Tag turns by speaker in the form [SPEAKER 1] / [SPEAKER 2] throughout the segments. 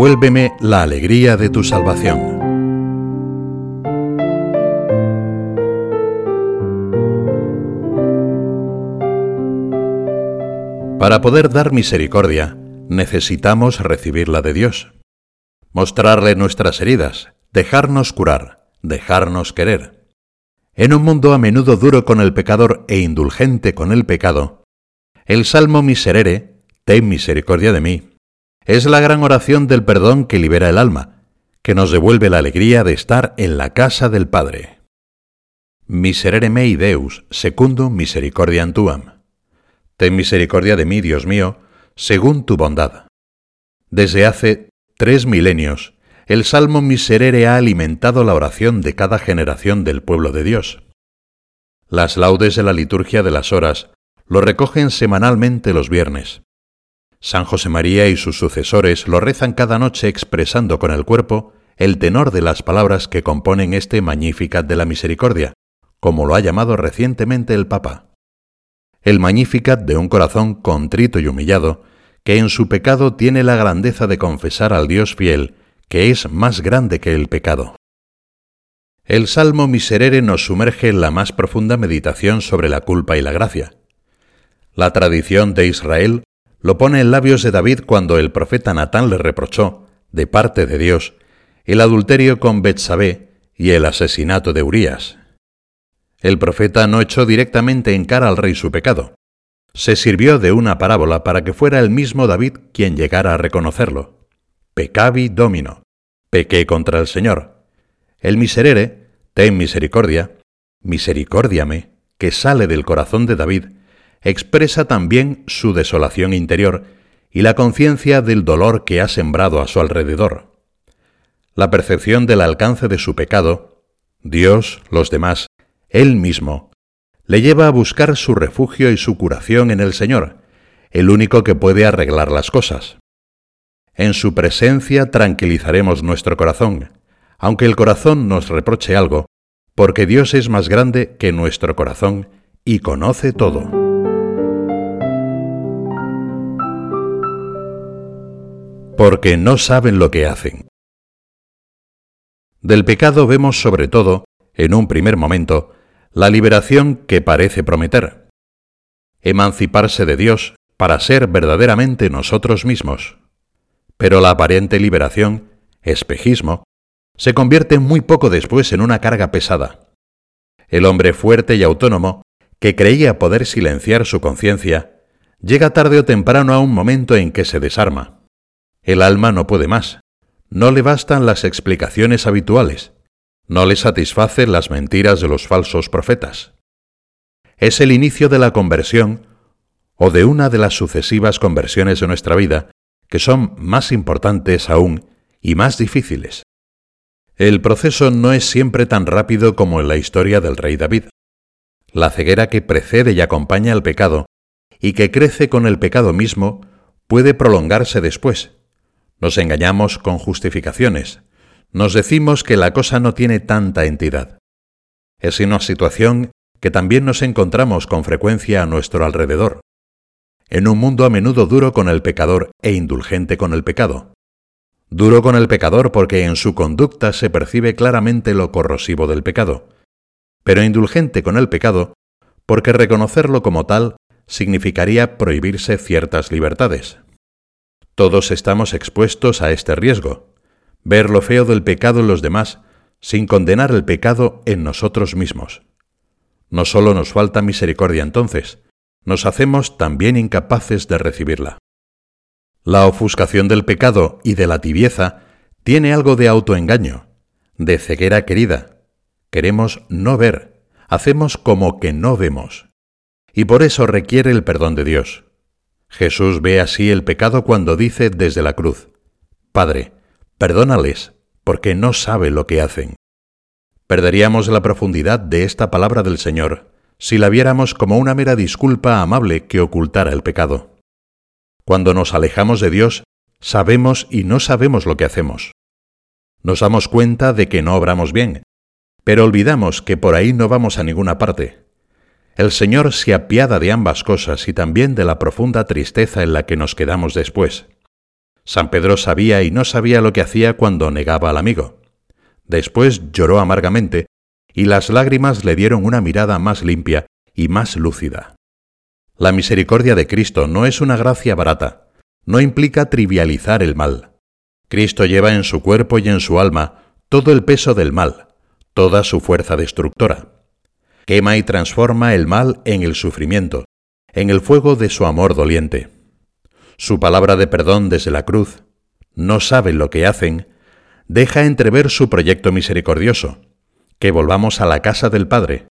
[SPEAKER 1] Devuélveme la alegría de tu salvación. Para poder dar misericordia, necesitamos recibirla de Dios, mostrarle nuestras heridas, dejarnos curar, dejarnos querer. En un mundo a menudo duro con el pecador e indulgente con el pecado, el Salmo Miserere, ten misericordia de mí, es la gran oración del perdón que libera el alma, que nos devuelve la alegría de estar en la casa del Padre. Miserere mei Deus, secundum misericordiam tuam. Ten misericordia de mí, Dios mío, según tu bondad. Desde hace tres milenios, el Salmo Miserere ha alimentado la oración de cada generación del pueblo de Dios. Las laudes de la liturgia de las horas lo recogen semanalmente los viernes. San José María y sus sucesores lo rezan cada noche expresando con el cuerpo el tenor de las palabras que componen este Magnificat de la Misericordia, como lo ha llamado recientemente el Papa el Magnificat de un corazón contrito y humillado, que en su pecado tiene la grandeza de confesar al Dios fiel, que es más grande que el pecado. El Salmo Miserere nos sumerge en la más profunda meditación sobre la culpa y la gracia. La tradición de Israel lo pone en labios de David cuando el profeta Natán le reprochó, de parte de Dios, el adulterio con Betsabé y el asesinato de Urías. El profeta no echó directamente en cara al rey su pecado. Se sirvió de una parábola para que fuera el mismo David quien llegara a reconocerlo. Pecavi domino. Pequé contra el Señor. El miserere, ten misericordia, misericordiame, que sale del corazón de David, expresa también su desolación interior y la conciencia del dolor que ha sembrado a su alrededor. La percepción del alcance de su pecado, Dios, los demás él mismo, le lleva a buscar su refugio y su curación en el Señor, el único que puede arreglar las cosas. En su presencia tranquilizaremos nuestro corazón, aunque el corazón nos reproche algo, porque Dios es más grande que nuestro corazón y conoce todo. Porque no saben lo que hacen. Del pecado vemos sobre todo, en un primer momento, la liberación que parece prometer. Emanciparse de Dios para ser verdaderamente nosotros mismos. Pero la aparente liberación, espejismo, se convierte muy poco después en una carga pesada. El hombre fuerte y autónomo, que creía poder silenciar su conciencia, llega tarde o temprano a un momento en que se desarma. El alma no puede más. No le bastan las explicaciones habituales no le satisfacen las mentiras de los falsos profetas. Es el inicio de la conversión o de una de las sucesivas conversiones de nuestra vida que son más importantes aún y más difíciles. El proceso no es siempre tan rápido como en la historia del rey David. La ceguera que precede y acompaña al pecado y que crece con el pecado mismo puede prolongarse después. Nos engañamos con justificaciones, nos decimos que la cosa no tiene tanta entidad. Es una situación que también nos encontramos con frecuencia a nuestro alrededor, en un mundo a menudo duro con el pecador e indulgente con el pecado. Duro con el pecador porque en su conducta se percibe claramente lo corrosivo del pecado, pero indulgente con el pecado porque reconocerlo como tal significaría prohibirse ciertas libertades. Todos estamos expuestos a este riesgo, ver lo feo del pecado en los demás sin condenar el pecado en nosotros mismos. No solo nos falta misericordia entonces, nos hacemos también incapaces de recibirla. La ofuscación del pecado y de la tibieza tiene algo de autoengaño, de ceguera querida. Queremos no ver, hacemos como que no vemos. Y por eso requiere el perdón de Dios. Jesús ve así el pecado cuando dice desde la cruz, Padre, Perdónales, porque no sabe lo que hacen. Perderíamos la profundidad de esta palabra del Señor si la viéramos como una mera disculpa amable que ocultara el pecado. Cuando nos alejamos de Dios, sabemos y no sabemos lo que hacemos. Nos damos cuenta de que no obramos bien, pero olvidamos que por ahí no vamos a ninguna parte. El Señor se apiada de ambas cosas y también de la profunda tristeza en la que nos quedamos después San Pedro sabía y no sabía lo que hacía cuando negaba al amigo. Después lloró amargamente y las lágrimas le dieron una mirada más limpia y más lúcida. La misericordia de Cristo no es una gracia barata, no implica trivializar el mal. Cristo lleva en su cuerpo y en su alma todo el peso del mal, toda su fuerza destructora. Quema y transforma el mal en el sufrimiento, en el fuego de su amor doliente. Su palabra de perdón desde la cruz, no saben lo que hacen, deja entrever su proyecto misericordioso, que volvamos a la casa del Padre.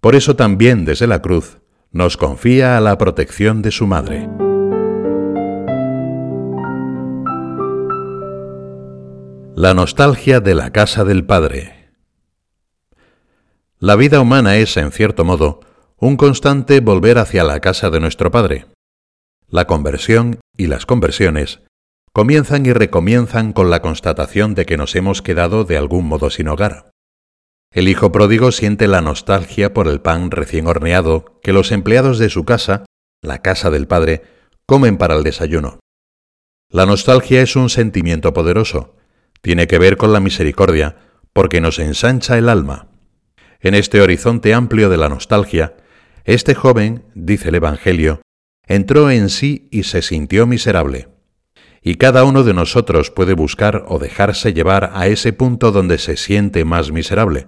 [SPEAKER 1] Por eso también desde la cruz nos confía a la protección de su Madre. La nostalgia de la casa del Padre. La vida humana es, en cierto modo, un constante volver hacia la casa de nuestro Padre. La conversión y las conversiones comienzan y recomienzan con la constatación de que nos hemos quedado de algún modo sin hogar. El hijo pródigo siente la nostalgia por el pan recién horneado que los empleados de su casa, la casa del padre, comen para el desayuno. La nostalgia es un sentimiento poderoso. Tiene que ver con la misericordia, porque nos ensancha el alma. En este horizonte amplio de la nostalgia, este joven, dice el Evangelio, entró en sí y se sintió miserable. Y cada uno de nosotros puede buscar o dejarse llevar a ese punto donde se siente más miserable.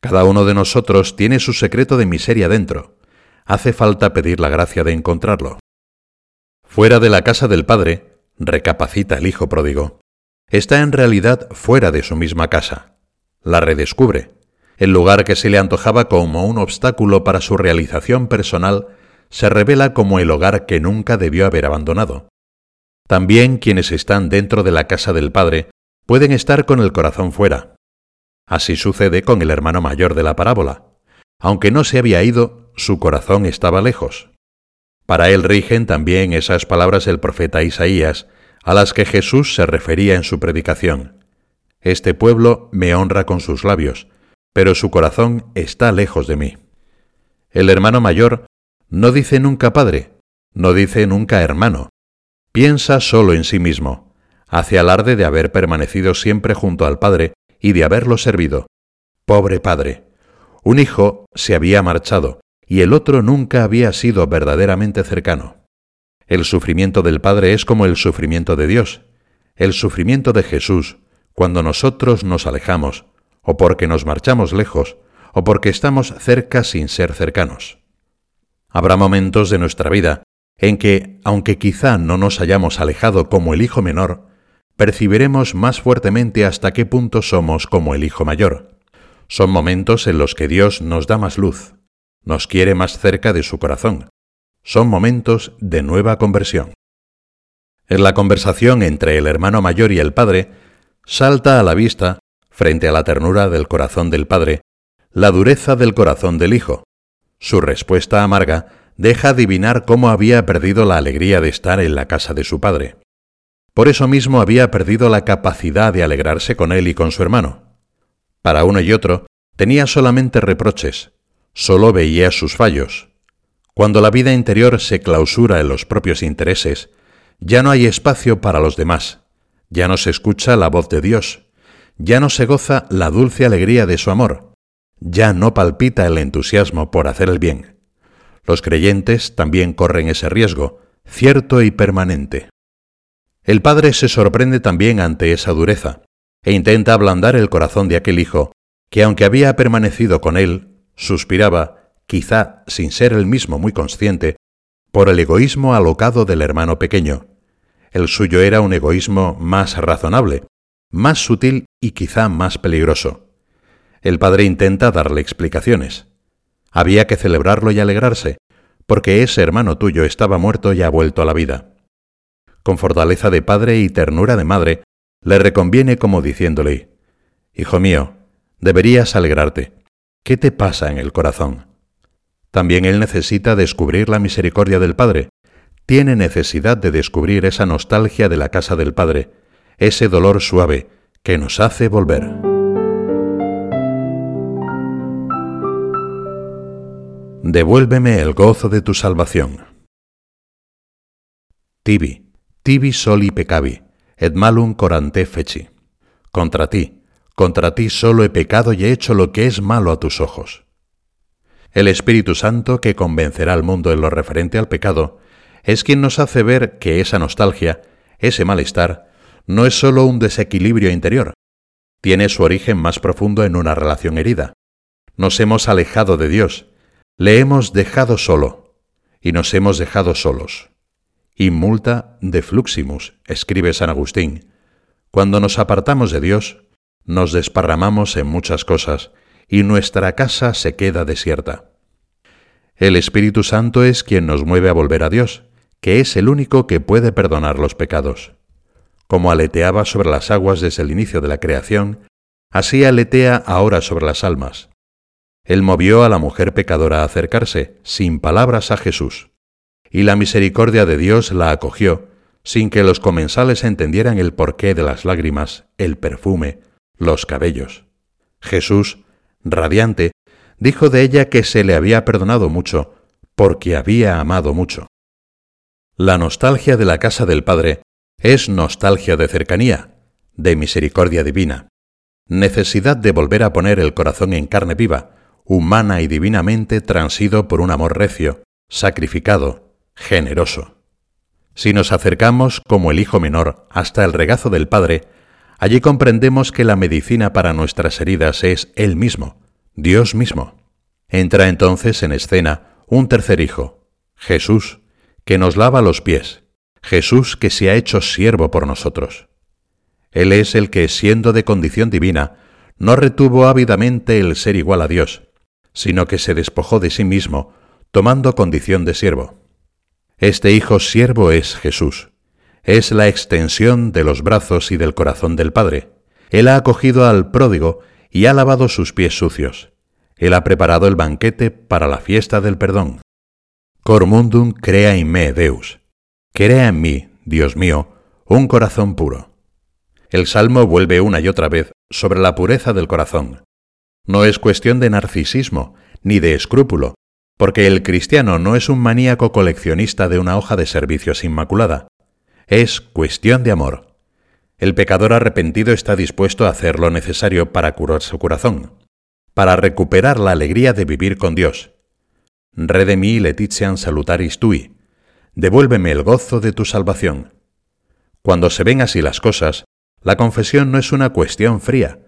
[SPEAKER 1] Cada uno de nosotros tiene su secreto de miseria dentro. Hace falta pedir la gracia de encontrarlo. Fuera de la casa del Padre, recapacita el Hijo pródigo, está en realidad fuera de su misma casa. La redescubre. El lugar que se le antojaba como un obstáculo para su realización personal se revela como el hogar que nunca debió haber abandonado. También quienes están dentro de la casa del Padre pueden estar con el corazón fuera, Así sucede con el hermano mayor de la parábola. Aunque no se había ido, su corazón estaba lejos. Para él rigen también esas palabras del profeta Isaías, a las que Jesús se refería en su predicación. Este pueblo me honra con sus labios, pero su corazón está lejos de mí. El hermano mayor no dice nunca padre, no dice nunca hermano, piensa solo en sí mismo, hace alarde de haber permanecido siempre junto al Padre y de haberlo servido. Pobre padre. Un hijo se había marchado y el otro nunca había sido verdaderamente cercano. El sufrimiento del Padre es como el sufrimiento de Dios, el sufrimiento de Jesús, cuando nosotros nos alejamos, o porque nos marchamos lejos, o porque estamos cerca sin ser cercanos. Habrá momentos de nuestra vida en que, aunque quizá no nos hayamos alejado como el hijo menor, percibiremos más fuertemente hasta qué punto somos como el Hijo Mayor. Son momentos en los que Dios nos da más luz, nos quiere más cerca de su corazón. Son momentos de nueva conversión. En la conversación entre el hermano mayor y el padre, salta a la vista, frente a la ternura del corazón del padre, la dureza del corazón del hijo. Su respuesta amarga deja adivinar cómo había perdido la alegría de estar en la casa de su padre. Por eso mismo había perdido la capacidad de alegrarse con él y con su hermano. Para uno y otro tenía solamente reproches, solo veía sus fallos. Cuando la vida interior se clausura en los propios intereses, ya no hay espacio para los demás, ya no se escucha la voz de Dios, ya no se goza la dulce alegría de su amor, ya no palpita el entusiasmo por hacer el bien. Los creyentes también corren ese riesgo, cierto y permanente. El padre se sorprende también ante esa dureza, e intenta ablandar el corazón de aquel hijo, que aunque había permanecido con él, suspiraba, quizá sin ser él mismo muy consciente, por el egoísmo alocado del hermano pequeño. El suyo era un egoísmo más razonable, más sutil y quizá más peligroso. El padre intenta darle explicaciones. Había que celebrarlo y alegrarse, porque ese hermano tuyo estaba muerto y ha vuelto a la vida con fortaleza de padre y ternura de madre, le reconviene como diciéndole, Hijo mío, deberías alegrarte. ¿Qué te pasa en el corazón? También él necesita descubrir la misericordia del Padre, tiene necesidad de descubrir esa nostalgia de la casa del Padre, ese dolor suave que nos hace volver. Devuélveme el gozo de tu salvación. Tibi tibi soli pecavi, et malum corante feci. Contra ti, contra ti solo he pecado y he hecho lo que es malo a tus ojos. El Espíritu Santo, que convencerá al mundo en lo referente al pecado, es quien nos hace ver que esa nostalgia, ese malestar, no es sólo un desequilibrio interior, tiene su origen más profundo en una relación herida. Nos hemos alejado de Dios, le hemos dejado solo, y nos hemos dejado solos. Y multa de fluximus, escribe San Agustín. Cuando nos apartamos de Dios, nos desparramamos en muchas cosas, y nuestra casa se queda desierta. El Espíritu Santo es quien nos mueve a volver a Dios, que es el único que puede perdonar los pecados. Como aleteaba sobre las aguas desde el inicio de la creación, así aletea ahora sobre las almas. Él movió a la mujer pecadora a acercarse, sin palabras, a Jesús, y la misericordia de Dios la acogió, sin que los comensales entendieran el porqué de las lágrimas, el perfume, los cabellos. Jesús, radiante, dijo de ella que se le había perdonado mucho, porque había amado mucho. La nostalgia de la casa del Padre es nostalgia de cercanía, de misericordia divina, necesidad de volver a poner el corazón en carne viva, humana y divinamente transido por un amor recio, sacrificado, generoso. Si nos acercamos como el hijo menor hasta el regazo del Padre, allí comprendemos que la medicina para nuestras heridas es Él mismo, Dios mismo. Entra entonces en escena un tercer hijo, Jesús, que nos lava los pies, Jesús que se ha hecho siervo por nosotros. Él es el que, siendo de condición divina, no retuvo ávidamente el ser igual a Dios, sino que se despojó de sí mismo, tomando condición de siervo. Este Hijo siervo es Jesús. Es la extensión de los brazos y del corazón del Padre. Él ha acogido al pródigo y ha lavado sus pies sucios. Él ha preparado el banquete para la fiesta del perdón. Cormundum crea in me, Deus. Crea en mí, Dios mío, un corazón puro. El Salmo vuelve una y otra vez sobre la pureza del corazón. No es cuestión de narcisismo, ni de escrúpulo, porque el cristiano no es un maníaco coleccionista de una hoja de servicios inmaculada. Es cuestión de amor. El pecador arrepentido está dispuesto a hacer lo necesario para curar su corazón, para recuperar la alegría de vivir con Dios. Redemi letitiam salutaris tui. Devuélveme el gozo de tu salvación. Cuando se ven así las cosas, la confesión no es una cuestión fría,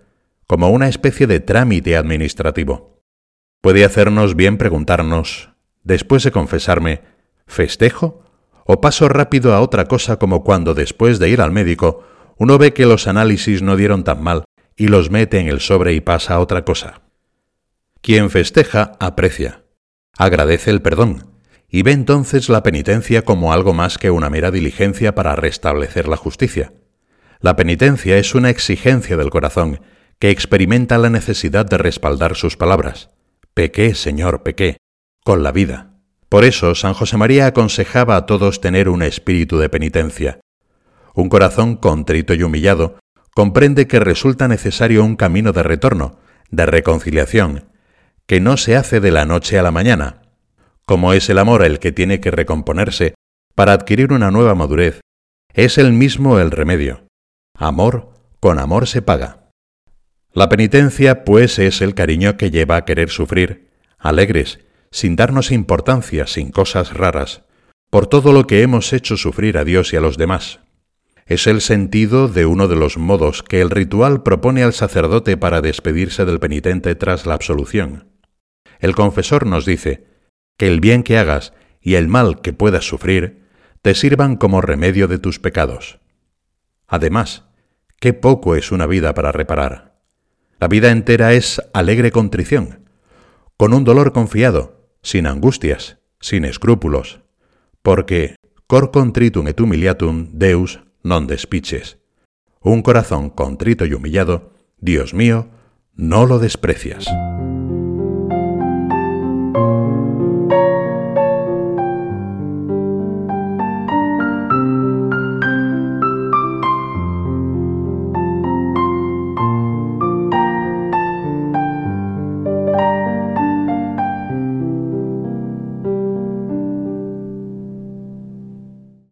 [SPEAKER 1] como una especie de trámite administrativo. Puede hacernos bien preguntarnos, después de confesarme, ¿festejo? ¿O paso rápido a otra cosa como cuando después de ir al médico uno ve que los análisis no dieron tan mal y los mete en el sobre y pasa a otra cosa? Quien festeja aprecia, agradece el perdón y ve entonces la penitencia como algo más que una mera diligencia para restablecer la justicia. La penitencia es una exigencia del corazón que experimenta la necesidad de respaldar sus palabras. Pequé, Señor, pequé, con la vida. Por eso San José María aconsejaba a todos tener un espíritu de penitencia. Un corazón contrito y humillado comprende que resulta necesario un camino de retorno, de reconciliación, que no se hace de la noche a la mañana. Como es el amor el que tiene que recomponerse para adquirir una nueva madurez, es el mismo el remedio. Amor con amor se paga. La penitencia, pues, es el cariño que lleva a querer sufrir, alegres, sin darnos importancia, sin cosas raras, por todo lo que hemos hecho sufrir a Dios y a los demás. Es el sentido de uno de los modos que el ritual propone al sacerdote para despedirse del penitente tras la absolución. El confesor nos dice que el bien que hagas y el mal que puedas sufrir te sirvan como remedio de tus pecados. Además, qué poco es una vida para reparar. La vida entera es alegre contrición, con un dolor confiado, sin angustias, sin escrúpulos, porque cor contritum et humiliatum Deus non despiches. Un corazón contrito y humillado, Dios mío, no lo desprecias.